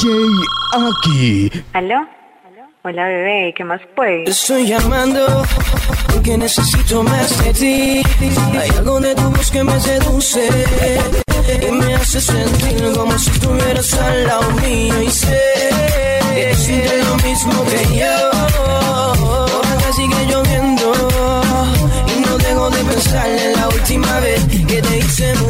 DJ Aki. ¿Aló? Hola bebé, ¿qué más puedes? Estoy llamando porque necesito más de ti. Hay algo de tu voz que me seduce y me hace sentir como si estuvieras al lado mío y sé que sientes lo mismo que yo. Ahora sigue lloviendo y no dejo de pensar en la última vez que te hice mujer.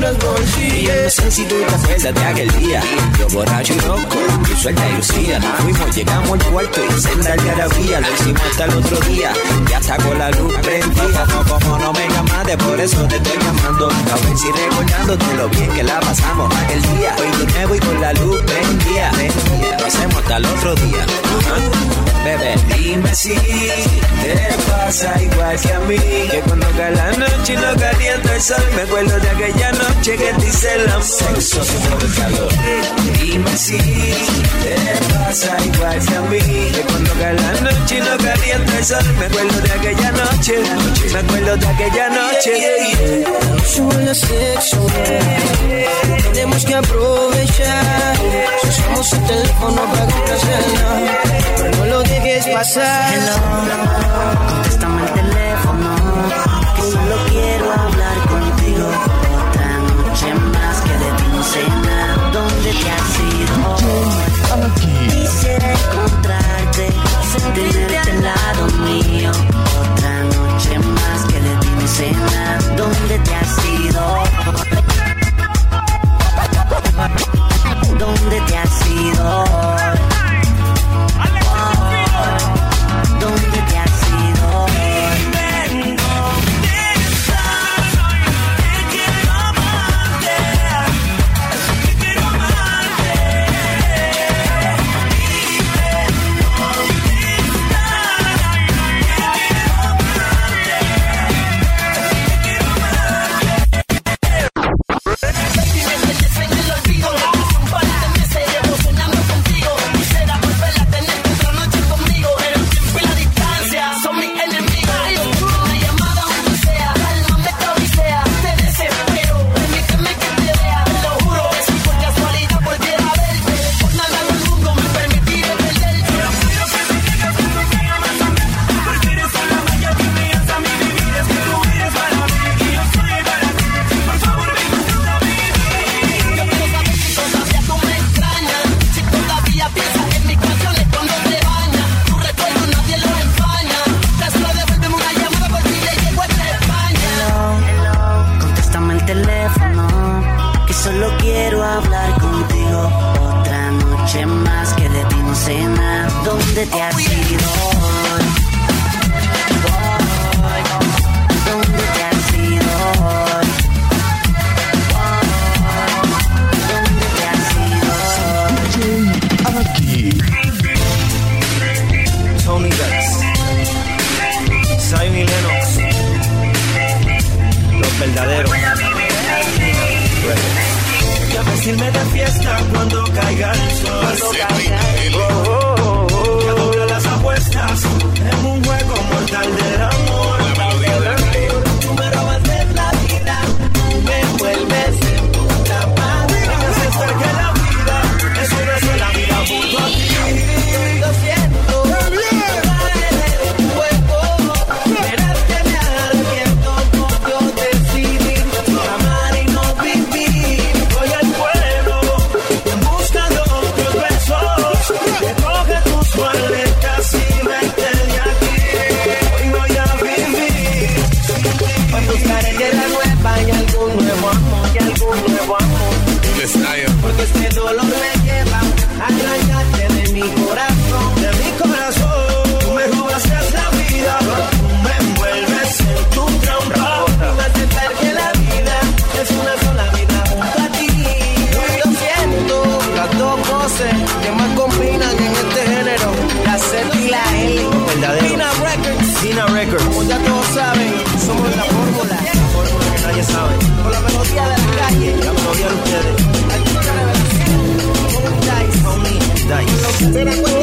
Por ti. No sé si tú te acuerdas de aquel día. Yo borracho y loco, tú suelta y lucía. Nos fuimos, llegamos al cuarto y senda de algarabía Lo hicimos hasta el otro día. Ya con la luz prendida. No, como no me llamaste, por eso te estoy llamando. A ver si recordándote lo bien que la pasamos. Aquel día Hoy de nuevo y con la luz prendida. Lo hacemos hasta el otro día. Bebé, dime si te pasa igual que a mí. Que cuando cae la noche y no calienta el sol Me acuerdo de aquella noche que te hice el amor. Sexo el calor Dime si te pasa igual que a mí. Que cuando cae la noche y no calienta el sol Me acuerdo de aquella noche. Me acuerdo de aquella noche. Sube la sexo, tenemos que aprovechar. Si usamos el teléfono para outside. Hello. ¿Dónde te has ido? ¿Dónde te has ido? ¿Dónde te has ido? Aki. Tony Vex Zion y Lennox Los verdaderos Llamas irme de fiesta cuando que más combinan en este género. La Z y la L. Verdadero. Dina Records. Dina Records. Como ya todos saben, somos la fórmula. La fórmula que nadie sabe. Con la melodía de la calle. La melodía de ustedes. Aquí una revelación. Dice. Homie Dice.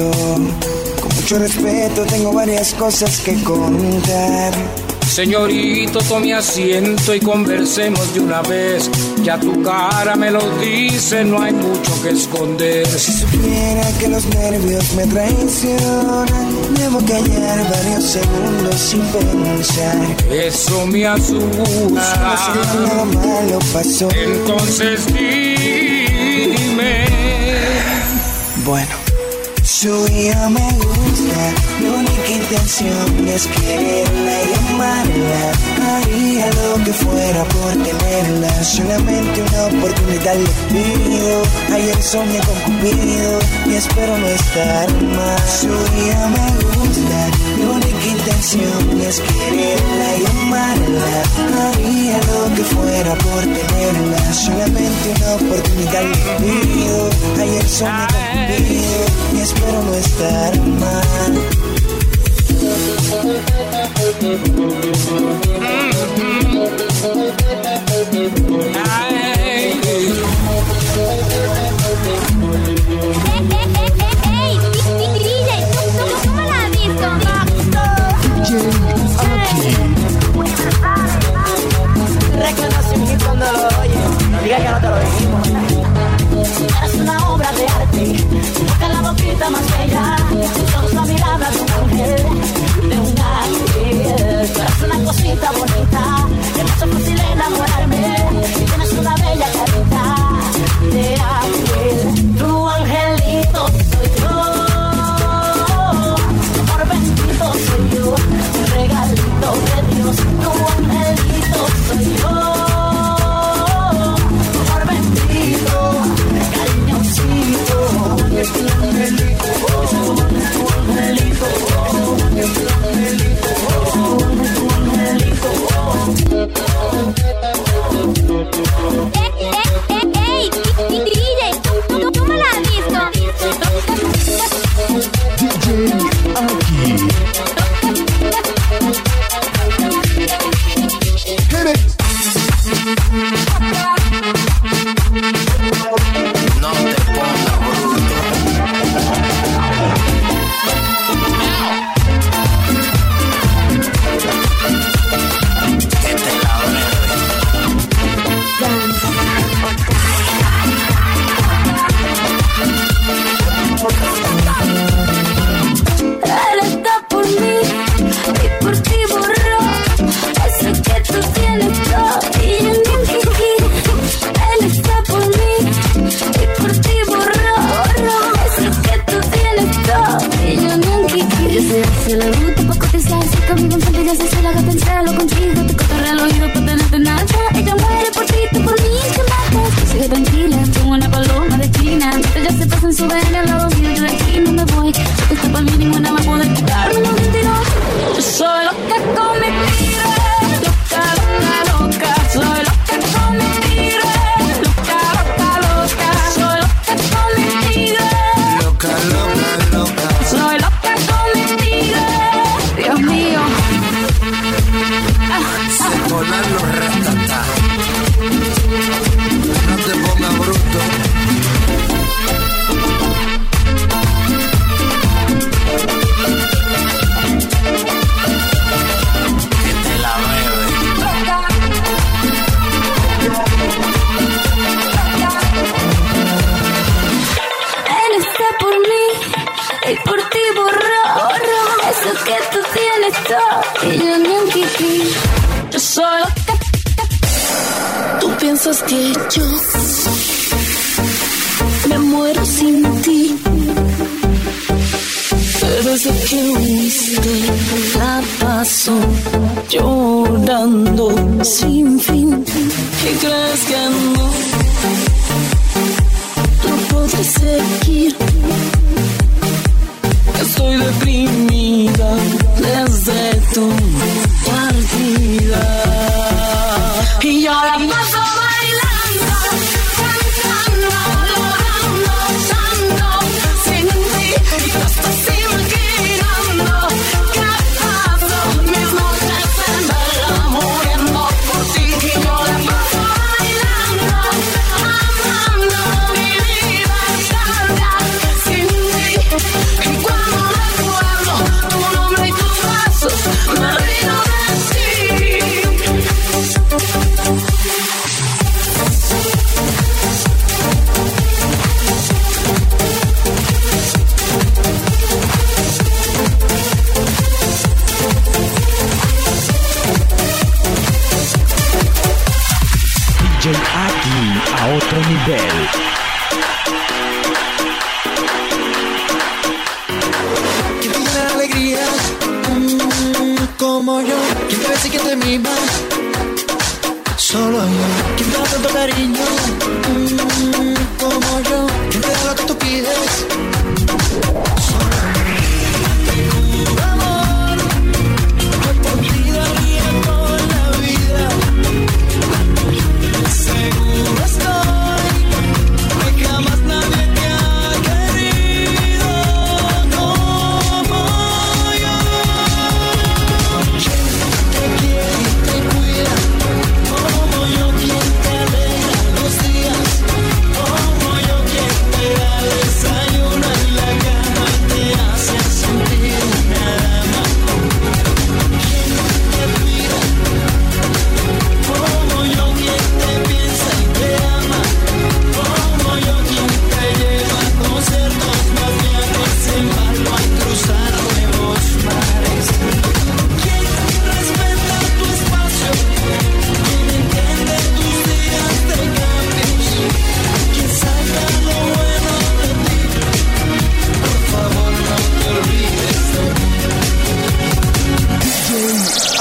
Con mucho respeto tengo varias cosas que contar. Señorito, tome asiento y conversemos de una vez. Ya tu cara me lo dice, no hay mucho que esconder. Si supiera que los nervios me traicionan, debo callar varios segundos sin pensar. Eso me asusta. nada malo pasó. Entonces dime. Bueno, su hija me gusta. Mi única intención es quererla y amarla. Haría lo que fuera por tenerla. Solamente una oportunidad le pido. Ayer soñé con Cupido y espero no estar mal. Su hija me gusta. Mi única intención es quererla y amarla. Haría lo que fuera por tenerla. Solamente una oportunidad le pido. Ayer soñé con Cupido y espero no estar mal. DJ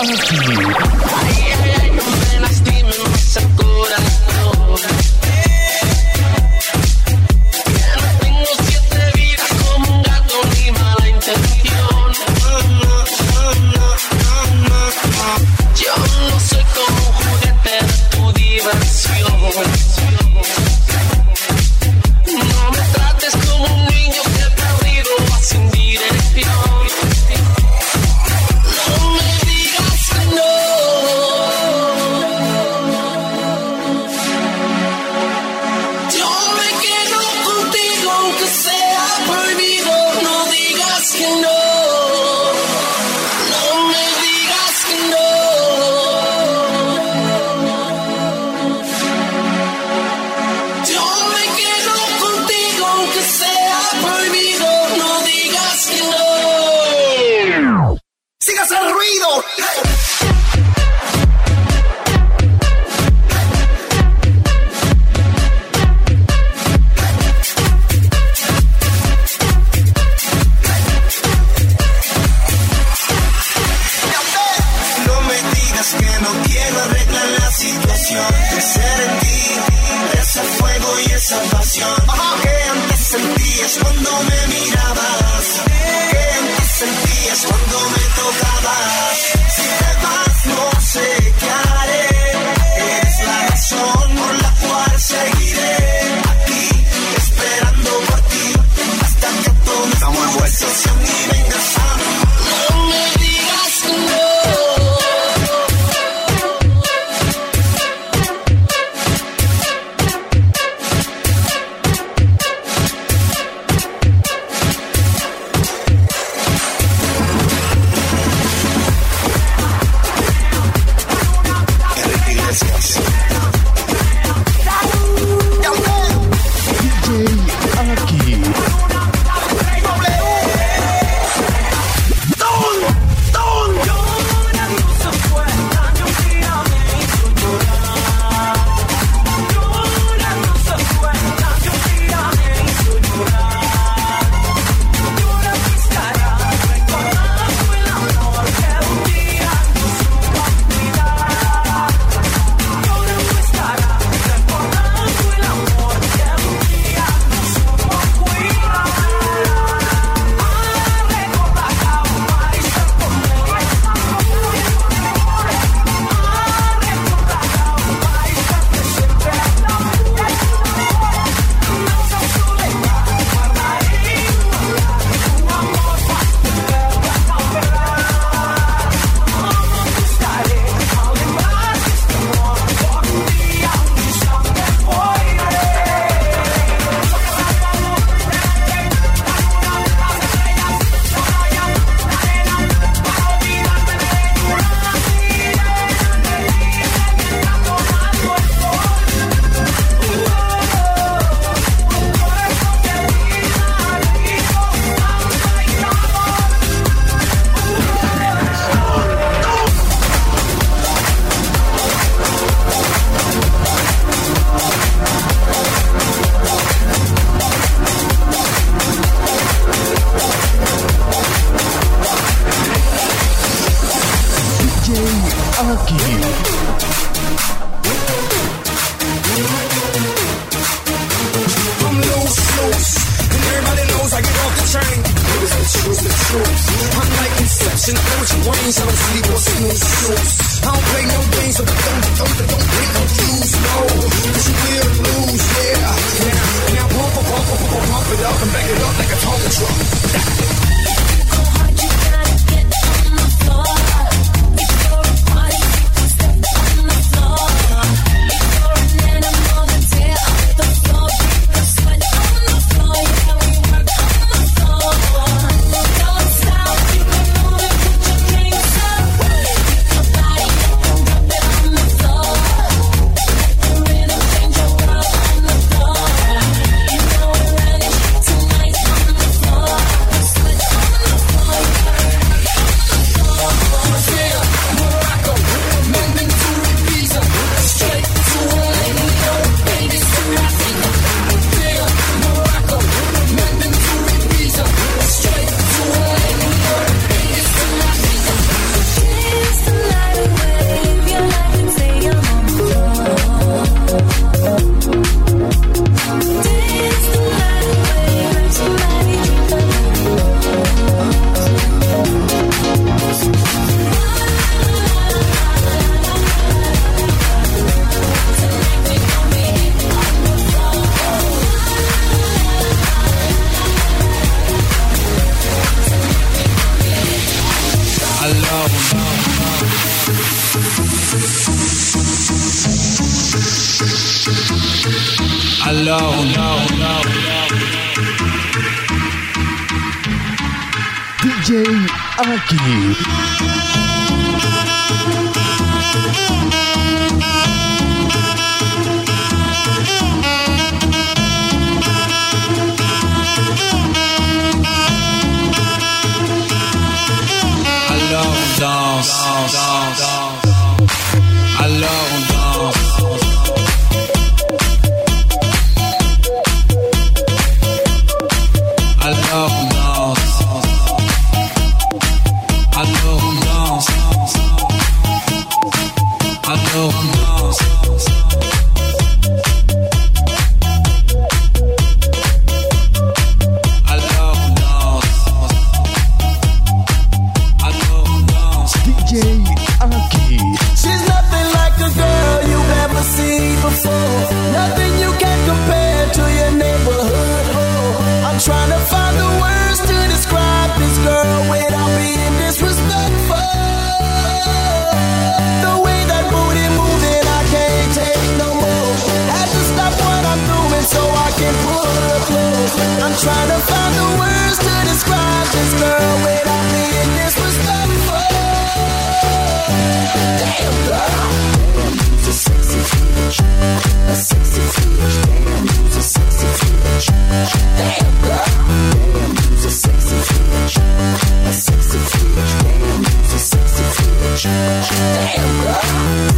DJ Aki. I don't play no games, so don't, get confused, no. You will lose, yeah. Now, now pump, pump, pump, pump, it up and back it up like a Tonka truck. Aki. Alors on danse, danse, danse, danse. Alors Damn.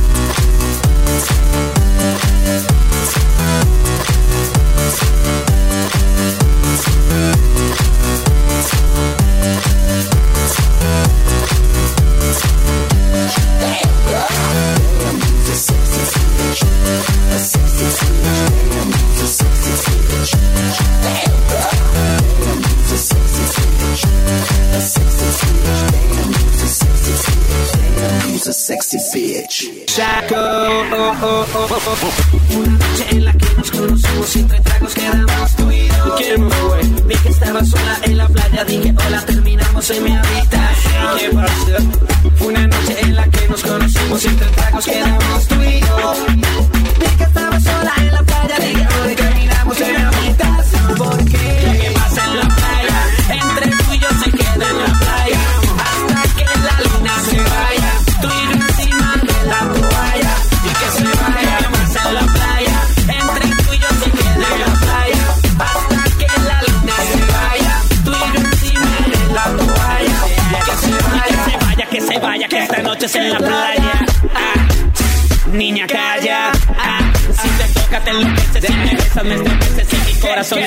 son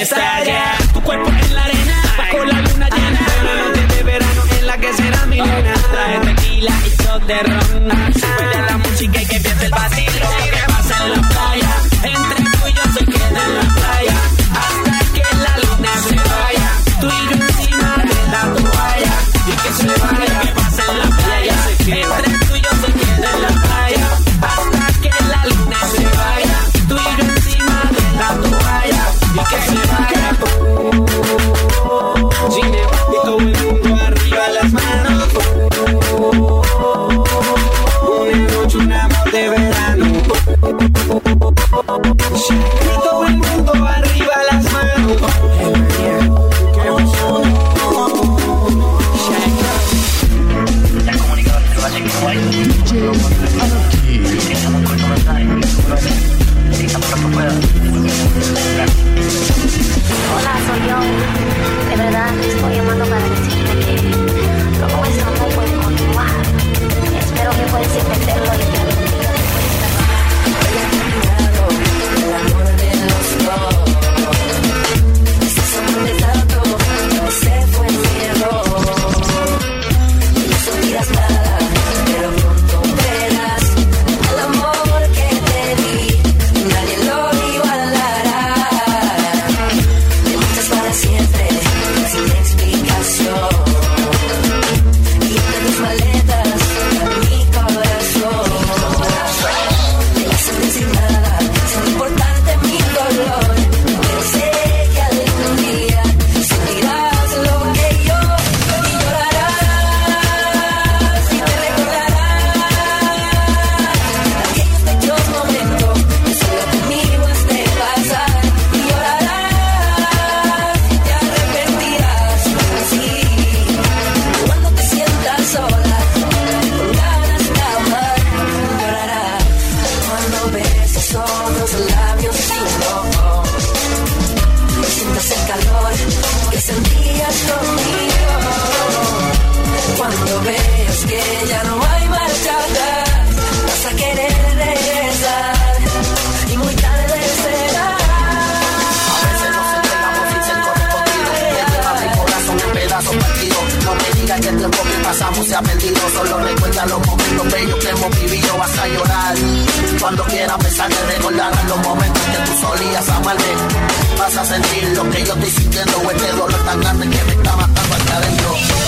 моя como vivió vas a llorar. Cuando quieras besarte recordarás los momentos que tú solías amarme. Vas a sentir lo que yo estoy sintiendo, este dolor tan grande que me está matando hasta adentro.